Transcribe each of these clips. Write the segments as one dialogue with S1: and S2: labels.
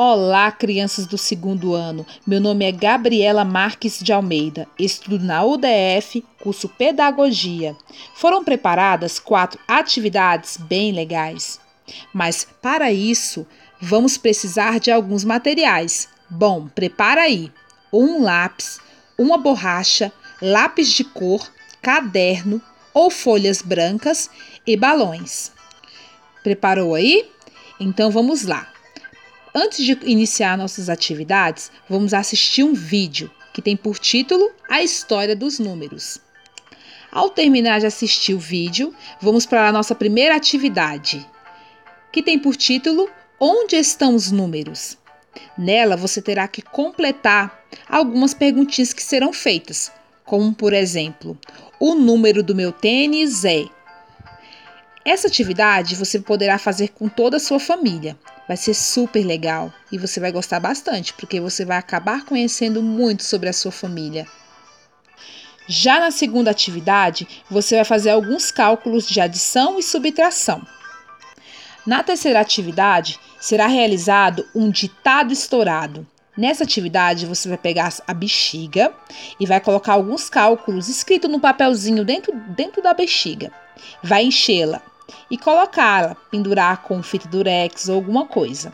S1: Olá, crianças do segundo ano. Meu nome é Gabriela Marques de Almeida. Estudo na UDF, curso Pedagogia. Foram preparadas quatro atividades bem legais. Mas para isso, vamos precisar de alguns materiais. Bom, prepara aí: um lápis, uma borracha, lápis de cor, caderno ou folhas brancas e balões. Preparou aí? Então vamos lá. Antes de iniciar nossas atividades, vamos assistir um vídeo que tem por título A História dos Números. Ao terminar de assistir o vídeo, vamos para a nossa primeira atividade, que tem por título Onde estão os números? Nela você terá que completar algumas perguntinhas que serão feitas, como por exemplo, o número do meu tênis é. Essa atividade você poderá fazer com toda a sua família. Vai ser super legal e você vai gostar bastante, porque você vai acabar conhecendo muito sobre a sua família. Já na segunda atividade, você vai fazer alguns cálculos de adição e subtração. Na terceira atividade, será realizado um ditado estourado. Nessa atividade, você vai pegar a bexiga e vai colocar alguns cálculos escritos no papelzinho dentro, dentro da bexiga. Vai enchê-la e colocá-la, pendurar com fita durex ou alguma coisa.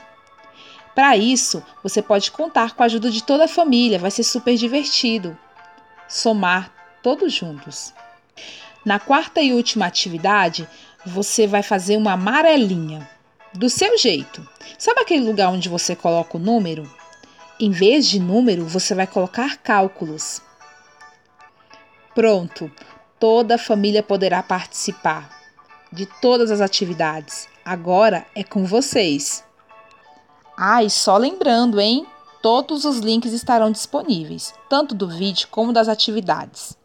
S1: Para isso, você pode contar com a ajuda de toda a família, vai ser super divertido. Somar todos juntos. Na quarta e última atividade, você vai fazer uma amarelinha, do seu jeito. Sabe aquele lugar onde você coloca o número? Em vez de número, você vai colocar cálculos. Pronto, toda a família poderá participar de todas as atividades. Agora é com vocês. Ah, e só lembrando, hein? Todos os links estarão disponíveis, tanto do vídeo como das atividades.